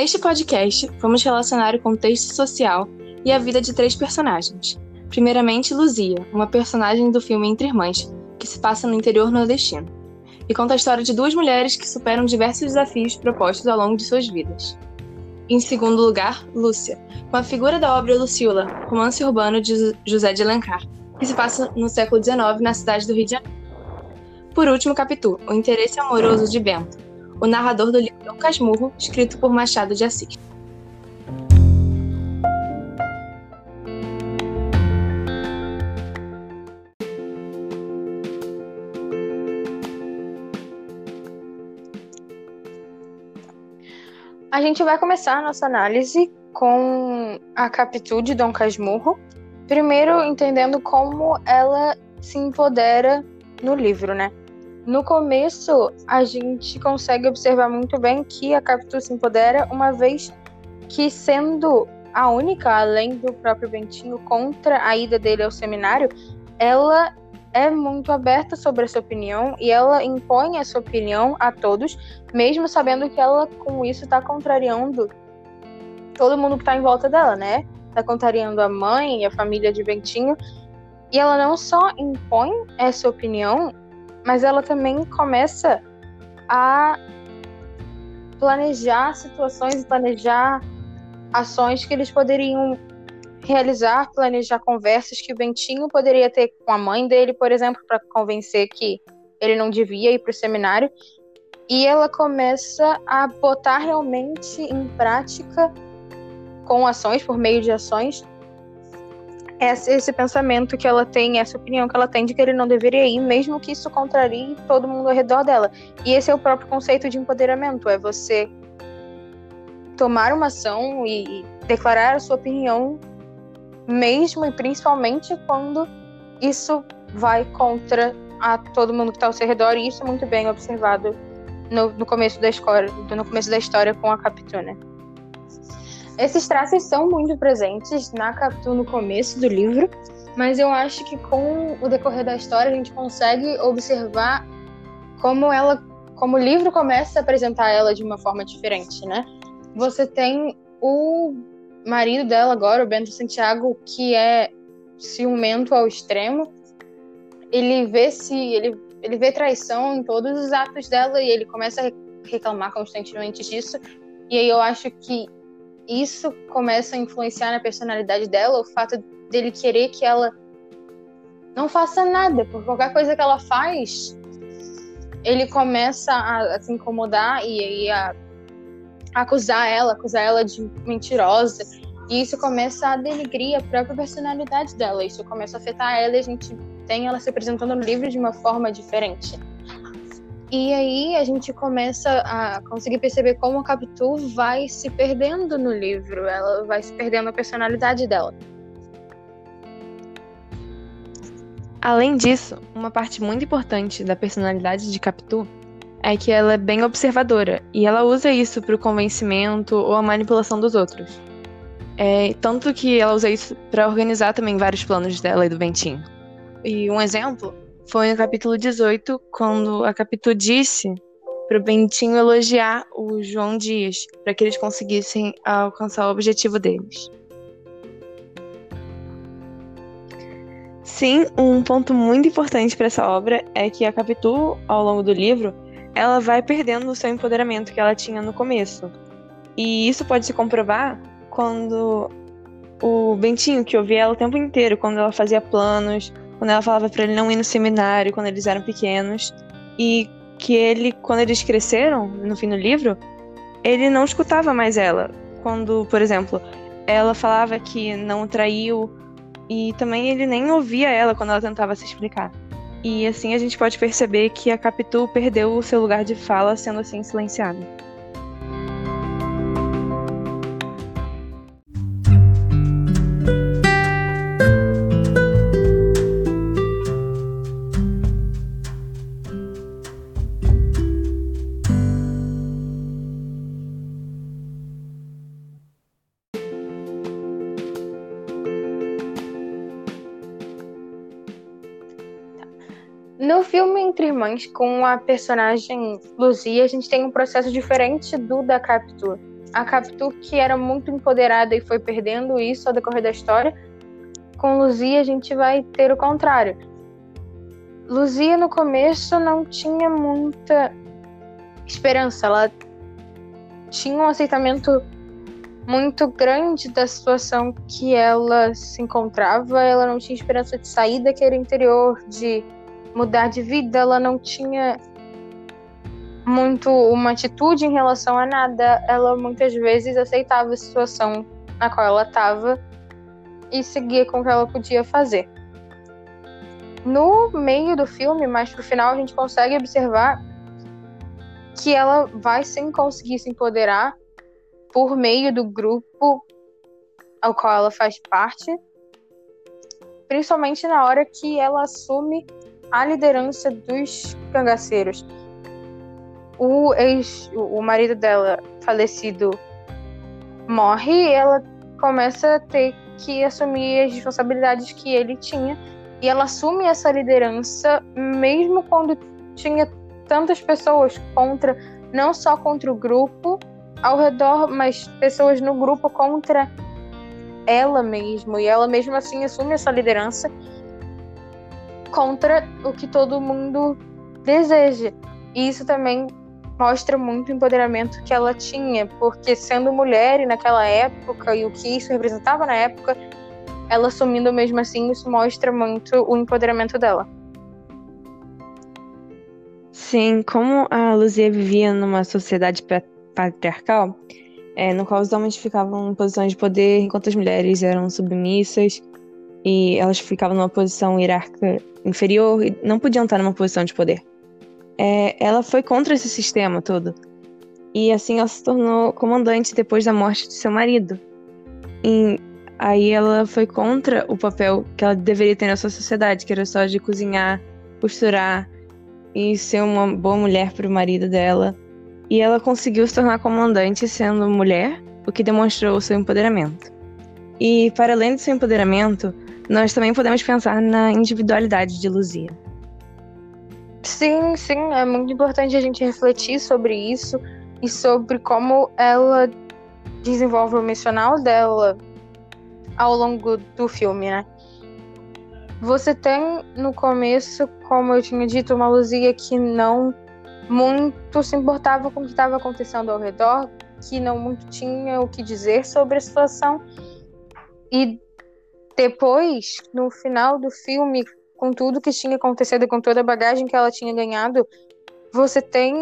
Neste podcast, vamos relacionar o contexto social e a vida de três personagens. Primeiramente, Luzia, uma personagem do filme Entre Irmãs, que se passa no interior nordestino, e conta a história de duas mulheres que superam diversos desafios propostos ao longo de suas vidas. Em segundo lugar, Lúcia, com a figura da obra Luciola, romance urbano de José de Alencar, que se passa no século XIX na cidade do Rio de Janeiro. Por último, Capitu, o interesse amoroso de Bento, o narrador do livro Dom Casmurro, escrito por Machado de Assis. A gente vai começar a nossa análise com a Capitu de Dom Casmurro. Primeiro, entendendo como ela se empodera no livro, né? No começo, a gente consegue observar muito bem que a Capitu se empodera, uma vez que, sendo a única, além do próprio Bentinho, contra a ida dele ao seminário, ela é muito aberta sobre essa opinião e ela impõe essa opinião a todos, mesmo sabendo que ela com isso está contrariando todo mundo que está em volta dela, né? Está contrariando a mãe e a família de Bentinho. E ela não só impõe essa opinião, mas ela também começa a planejar situações, planejar ações que eles poderiam realizar, planejar conversas que o Bentinho poderia ter com a mãe dele, por exemplo, para convencer que ele não devia ir para o seminário. E ela começa a botar realmente em prática, com ações, por meio de ações, esse, pensamento que ela tem, essa opinião que ela tem de que ele não deveria ir, mesmo que isso contrarie todo mundo ao redor dela. E esse é o próprio conceito de empoderamento: é você tomar uma ação e declarar a sua opinião mesmo e principalmente quando isso vai contra a todo mundo que está ao seu redor, e isso é muito bem observado no, no começo da história, no começo da história com a Capitu, né? Esses traços são muito presentes na Capitu no começo do livro, mas eu acho que com o decorrer da história a gente consegue observar como ela, como o livro começa a apresentar ela de uma forma diferente, né? Você tem o marido dela agora, o Bento Santiago, que é ciumento ao extremo. Ele vê se ele, ele vê traição em todos os atos dela e ele começa a reclamar constantemente disso. E aí eu acho que isso começa a influenciar na personalidade dela, o fato dele querer que ela não faça nada, por qualquer coisa que ela faz, ele começa a, a se incomodar e, e a acusar ela, acusar ela de mentirosa. E isso começa a denigrir a própria personalidade dela. Isso começa a afetar ela e a gente tem ela se apresentando no livro de uma forma diferente. E aí a gente começa a conseguir perceber como a Capitu vai se perdendo no livro, ela vai se perdendo a personalidade dela. Além disso, uma parte muito importante da personalidade de Capitu é que ela é bem observadora e ela usa isso para o convencimento ou a manipulação dos outros. É, tanto que ela usa isso para organizar também vários planos dela e do Bentinho. E um exemplo foi no capítulo 18, quando a Capitu disse para o Bentinho elogiar o João Dias, para que eles conseguissem alcançar o objetivo deles. Sim, um ponto muito importante para essa obra é que a Capitu, ao longo do livro, ela vai perdendo o seu empoderamento que ela tinha no começo. E isso pode se comprovar quando o Bentinho, que ouvia ela o tempo inteiro, quando ela fazia planos, quando ela falava para ele não ir no seminário, quando eles eram pequenos, e que ele, quando eles cresceram, no fim do livro, ele não escutava mais ela. Quando, por exemplo, ela falava que não traiu, e também ele nem ouvia ela quando ela tentava se explicar. E assim a gente pode perceber que a Capitu perdeu o seu lugar de fala, sendo assim silenciada. Irmãs, com a personagem Luzia, a gente tem um processo diferente do da Captura. a Capitu que era muito empoderada e foi perdendo isso ao decorrer da história. Com Luzia a gente vai ter o contrário. Luzia no começo não tinha muita esperança, ela tinha um aceitamento muito grande da situação que ela se encontrava, ela não tinha esperança de sair daquele interior, de mudar de vida, ela não tinha muito uma atitude em relação a nada, ela muitas vezes aceitava a situação na qual ela estava e seguia com o que ela podia fazer. No meio do filme, mais pro final, a gente consegue observar que ela vai sim conseguir se empoderar por meio do grupo ao qual ela faz parte, principalmente na hora que ela assume a liderança dos cangaceiros. O ex, o marido dela falecido morre e ela começa a ter que assumir as responsabilidades que ele tinha e ela assume essa liderança mesmo quando tinha tantas pessoas contra, não só contra o grupo ao redor, mas pessoas no grupo contra ela mesmo. E ela mesmo assim assume essa liderança contra o que todo mundo deseja. E isso também mostra muito o empoderamento que ela tinha, porque sendo mulher e naquela época e o que isso representava na época, ela assumindo mesmo assim, isso mostra muito o empoderamento dela. Sim, como a Luzia vivia numa sociedade patriarcal, é, no qual os homens ficavam em posições de poder enquanto as mulheres eram submissas e elas ficavam numa posição hierárquica inferior e não podiam estar numa posição de poder. É, ela foi contra esse sistema todo. E assim ela se tornou comandante depois da morte de seu marido. E aí ela foi contra o papel que ela deveria ter na sua sociedade, que era só de cozinhar, costurar e ser uma boa mulher para o marido dela. E ela conseguiu se tornar comandante sendo mulher, o que demonstrou seu empoderamento. E para além do seu empoderamento, nós também podemos pensar na individualidade de Luzia. Sim, sim, é muito importante a gente refletir sobre isso e sobre como ela desenvolve o emocional dela ao longo do filme, né? Você tem no começo, como eu tinha dito, uma Luzia que não muito se importava com o que estava acontecendo ao redor, que não muito tinha o que dizer sobre a situação. E depois, no final do filme, com tudo que tinha acontecido, com toda a bagagem que ela tinha ganhado, você tem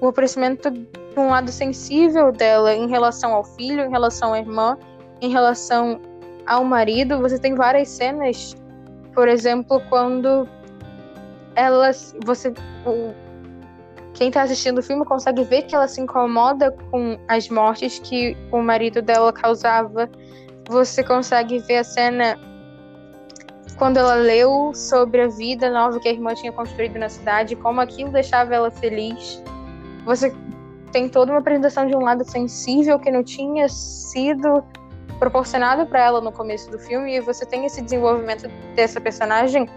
o aparecimento de um lado sensível dela em relação ao filho, em relação à irmã, em relação ao marido. Você tem várias cenas por exemplo, quando elas. Você. O, quem está assistindo o filme consegue ver que ela se incomoda com as mortes que o marido dela causava. Você consegue ver a cena quando ela leu sobre a vida nova que a irmã tinha construído na cidade, como aquilo deixava ela feliz. Você tem toda uma apresentação de um lado sensível que não tinha sido proporcionado para ela no começo do filme e você tem esse desenvolvimento dessa personagem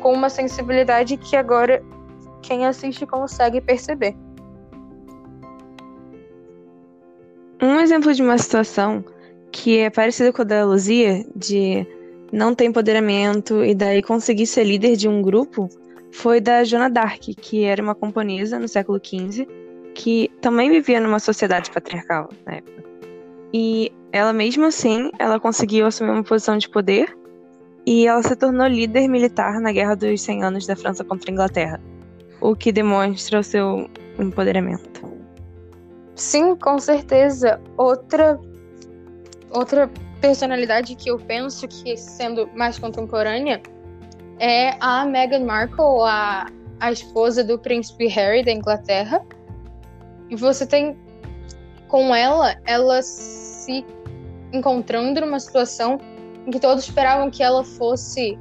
com uma sensibilidade que agora quem assiste consegue perceber. Um exemplo de uma situação que é parecida com a da Luzia, de não ter empoderamento e daí conseguir ser líder de um grupo, foi da Joana Dark, que era uma camponesa no século XV, que também vivia numa sociedade patriarcal na época. E ela mesmo assim, ela conseguiu assumir uma posição de poder e ela se tornou líder militar na Guerra dos 100 Anos da França contra a Inglaterra, o que demonstra o seu empoderamento. Sim, com certeza. Outra outra personalidade que eu penso que sendo mais contemporânea é a Meghan Markle, a, a esposa do príncipe Harry da Inglaterra. E você tem com ela, ela se encontrando numa situação em que todos esperavam que ela fosse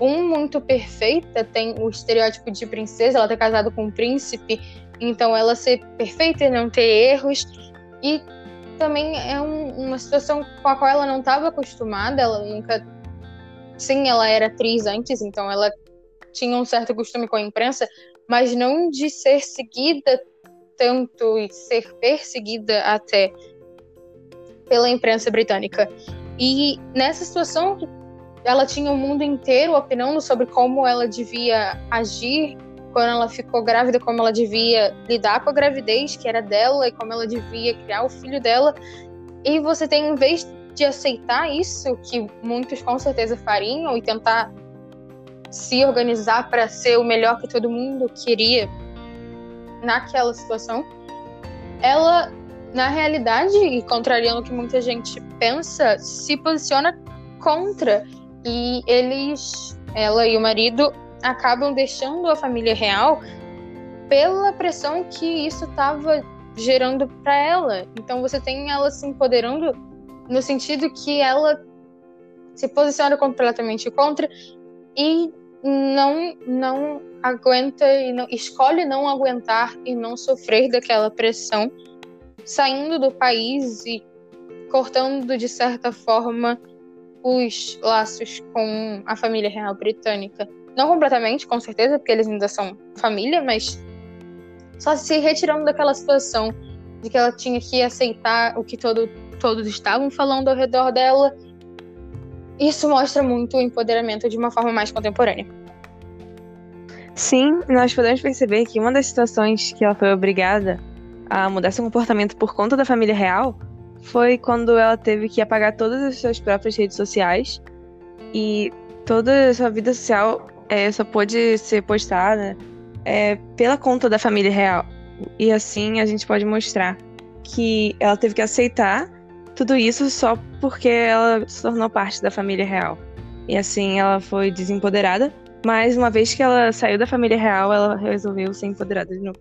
um muito perfeita, tem o estereótipo de princesa, ela ter casado com um príncipe, então ela ser perfeita e não ter erros. E também é um, uma situação com a qual ela não estava acostumada, ela nunca. Sim, ela era atriz antes, então ela tinha um certo costume com a imprensa, mas não de ser seguida tanto e ser perseguida até pela imprensa britânica. E nessa situação, ela tinha o mundo inteiro opinando sobre como ela devia agir quando ela ficou grávida, como ela devia lidar com a gravidez que era dela e como ela devia criar o filho dela. E você tem, em vez de aceitar isso, que muitos com certeza fariam, e tentar se organizar para ser o melhor que todo mundo queria naquela situação, ela, na realidade, e contrariando o que muita gente pensa, se posiciona contra. E eles, ela e o marido, acabam deixando a família real pela pressão que isso estava gerando para ela. Então você tem ela se empoderando no sentido que ela se posiciona completamente contra e não não aguenta e não escolhe não aguentar e não sofrer daquela pressão, saindo do país e cortando de certa forma os laços com a família real britânica. Não completamente, com certeza, porque eles ainda são família, mas só se retirando daquela situação de que ela tinha que aceitar o que todo, todos estavam falando ao redor dela. Isso mostra muito o empoderamento de uma forma mais contemporânea. Sim, nós podemos perceber que uma das situações que ela foi obrigada a mudar seu comportamento por conta da família real foi quando ela teve que apagar todas as suas próprias redes sociais e toda a sua vida social é, só pôde ser postada é, pela conta da família real. E assim a gente pode mostrar que ela teve que aceitar tudo isso só porque ela se tornou parte da família real. E assim ela foi desempoderada, mas uma vez que ela saiu da família real, ela resolveu ser empoderada de novo.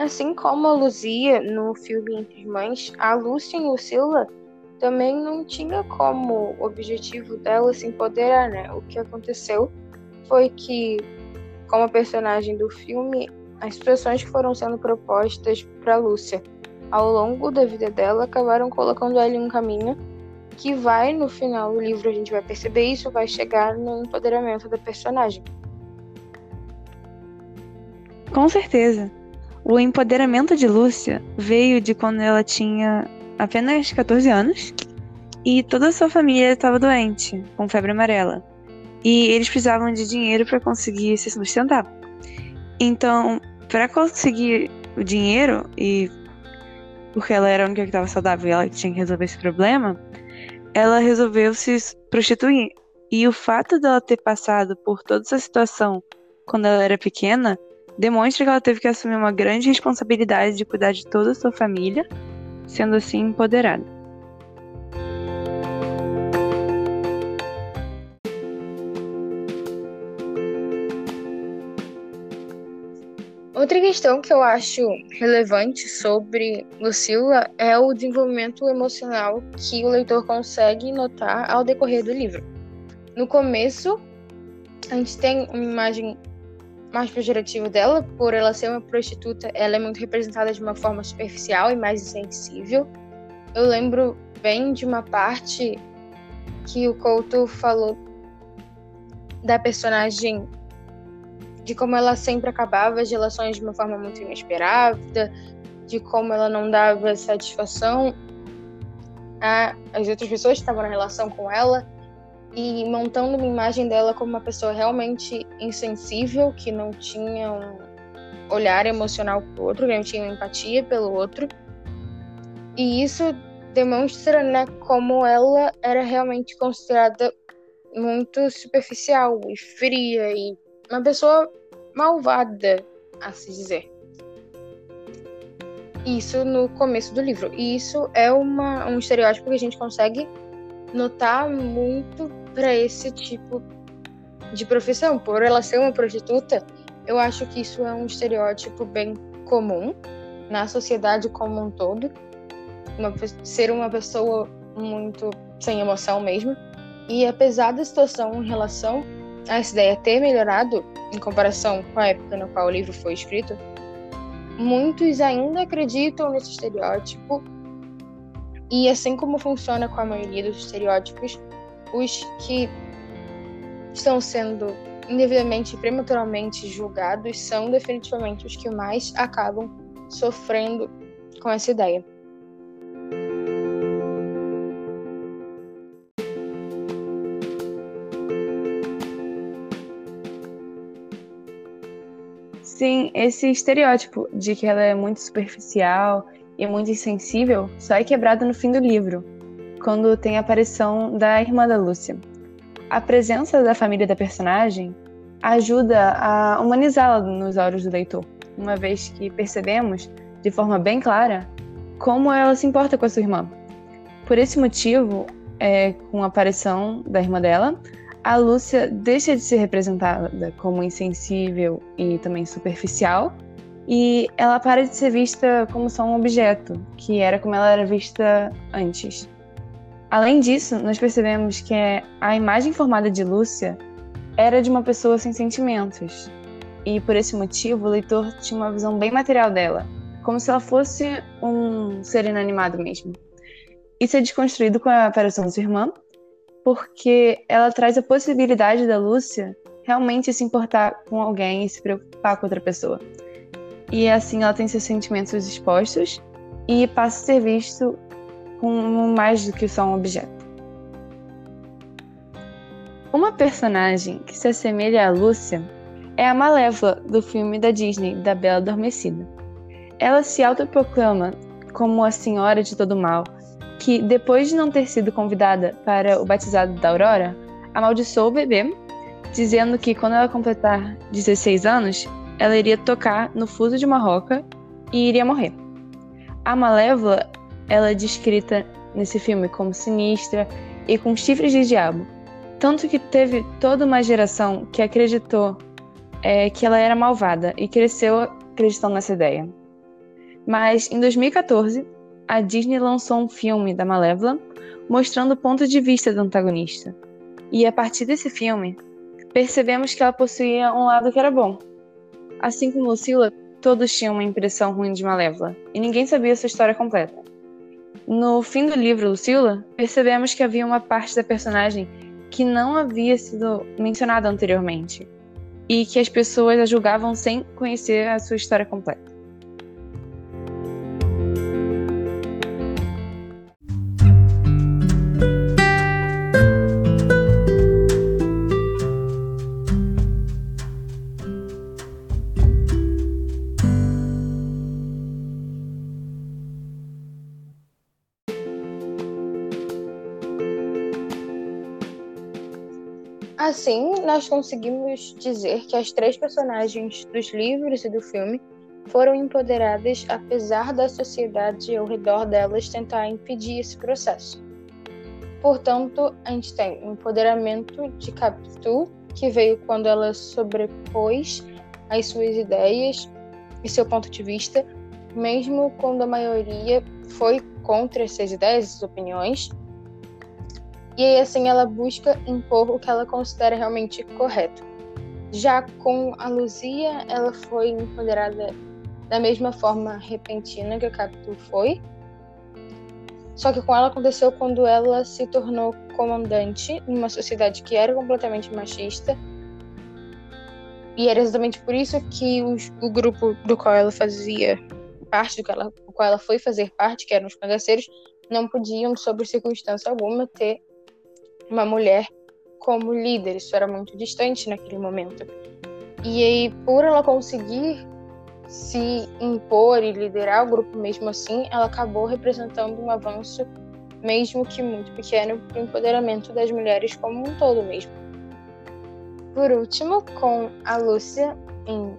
Assim como a Luzia no filme Entre Mães, a Lúcia em Lucila também não tinha como objetivo dela se empoderar, né? O que aconteceu foi que, como personagem do filme, as situações que foram sendo propostas para Lúcia ao longo da vida dela acabaram colocando ela em um caminho que vai, no final do livro, a gente vai perceber isso, vai chegar no empoderamento da personagem. Com certeza. O empoderamento de Lúcia veio de quando ela tinha apenas 14 anos e toda a sua família estava doente, com febre amarela. E eles precisavam de dinheiro para conseguir se sustentar. Então, para conseguir o dinheiro e porque ela era a única que estava saudável e ela tinha que resolver esse problema, ela resolveu se prostituir. E o fato dela ter passado por toda essa situação quando ela era pequena demonstra que ela teve que assumir uma grande responsabilidade de cuidar de toda a sua família, sendo assim empoderada. Outra questão que eu acho relevante sobre Lucila é o desenvolvimento emocional que o leitor consegue notar ao decorrer do livro. No começo, a gente tem uma imagem mais pejorativo dela, por ela ser uma prostituta, ela é muito representada de uma forma superficial e mais insensível. Eu lembro bem de uma parte que o Couto falou da personagem de como ela sempre acabava as relações de uma forma muito inesperada, de como ela não dava satisfação às outras pessoas que estavam na relação com ela e montando uma imagem dela como uma pessoa realmente insensível, que não tinha um olhar emocional para o outro, que não tinha empatia pelo outro. E isso demonstra né, como ela era realmente considerada muito superficial e fria e uma pessoa malvada, a se dizer. Isso no começo do livro. E isso é uma, um estereótipo que a gente consegue notar muito para esse tipo de profissão. Por ela ser uma prostituta, eu acho que isso é um estereótipo bem comum na sociedade como um todo. Uma, ser uma pessoa muito sem emoção mesmo. E apesar da situação em relação a essa ideia ter melhorado em comparação com a época na qual o livro foi escrito, muitos ainda acreditam nesse estereótipo. E assim como funciona com a maioria dos estereótipos, os que estão sendo indevidamente e prematuramente julgados são definitivamente os que mais acabam sofrendo com essa ideia. Sim, esse estereótipo de que ela é muito superficial e muito insensível só é quebrado no fim do livro, quando tem a aparição da irmã da Lúcia. A presença da família da personagem ajuda a humanizá-la nos olhos do leitor, uma vez que percebemos, de forma bem clara, como ela se importa com a sua irmã. Por esse motivo, é, com a aparição da irmã dela, a Lúcia deixa de ser representada como insensível e também superficial, e ela para de ser vista como só um objeto, que era como ela era vista antes. Além disso, nós percebemos que a imagem formada de Lúcia era de uma pessoa sem sentimentos, e por esse motivo o leitor tinha uma visão bem material dela, como se ela fosse um ser inanimado mesmo. Isso é desconstruído com a aparição de sua irmã, porque ela traz a possibilidade da Lúcia realmente se importar com alguém e se preocupar com outra pessoa. E assim ela tem seus sentimentos expostos e passa a ser visto como mais do que só um objeto. Uma personagem que se assemelha à Lúcia é a Malévola do filme da Disney, da Bela Adormecida. Ela se autoproclama como a senhora de todo mal que, depois de não ter sido convidada para o batizado da Aurora, amaldiçoou o bebê, dizendo que quando ela completar 16 anos, ela iria tocar no fuso de uma roca e iria morrer. A Malévola, ela é descrita nesse filme como sinistra e com chifres de diabo, tanto que teve toda uma geração que acreditou é, que ela era malvada e cresceu acreditando nessa ideia. Mas em 2014, a Disney lançou um filme da Malévola mostrando o ponto de vista do antagonista. E a partir desse filme, percebemos que ela possuía um lado que era bom. Assim como Lucila, todos tinham uma impressão ruim de Malévola, e ninguém sabia sua história completa. No fim do livro Lucila, percebemos que havia uma parte da personagem que não havia sido mencionada anteriormente, e que as pessoas a julgavam sem conhecer a sua história completa. Nós conseguimos dizer que as três personagens dos livros e do filme foram empoderadas apesar da sociedade ao redor delas tentar impedir esse processo. Portanto, a gente tem o empoderamento de Capitu, que veio quando ela sobrepôs as suas ideias e seu ponto de vista, mesmo quando a maioria foi contra essas ideias, essas opiniões, e aí, assim, ela busca impor o que ela considera realmente correto. Já com a Luzia, ela foi empoderada da mesma forma repentina que a Capitu foi. Só que com ela aconteceu quando ela se tornou comandante numa sociedade que era completamente machista. E era exatamente por isso que os, o grupo do qual ela fazia parte, do, ela, do qual ela foi fazer parte, que eram os cangaceiros, não podiam, sob circunstância alguma, ter uma mulher como líder. Isso era muito distante naquele momento. E aí, por ela conseguir se impor e liderar o grupo mesmo assim, ela acabou representando um avanço, mesmo que muito pequeno, para o empoderamento das mulheres como um todo mesmo. Por último, com a Lúcia em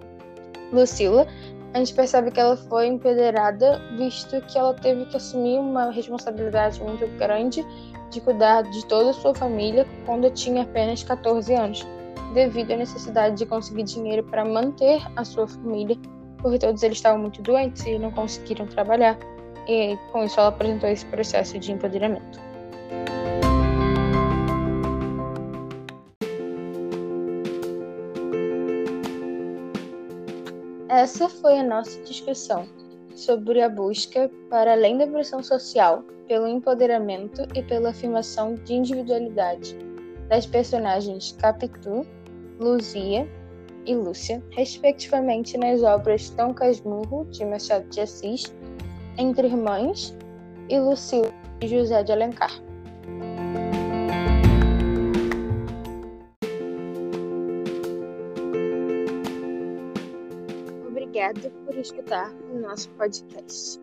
Lucila, a gente percebe que ela foi empoderada, visto que ela teve que assumir uma responsabilidade muito grande de cuidar de toda a sua família quando tinha apenas 14 anos, devido à necessidade de conseguir dinheiro para manter a sua família, porque todos eles estavam muito doentes e não conseguiram trabalhar. E com isso ela apresentou esse processo de empoderamento. Essa foi a nossa discussão sobre a busca para além da pressão social, pelo empoderamento e pela afirmação de individualidade das personagens Capitu, Luzia e Lúcia, respectivamente nas obras Dom Casmurro, de Machado de Assis, Entre Irmãs e Lucila, de José de Alencar. Obrigada por escutar o nosso podcast.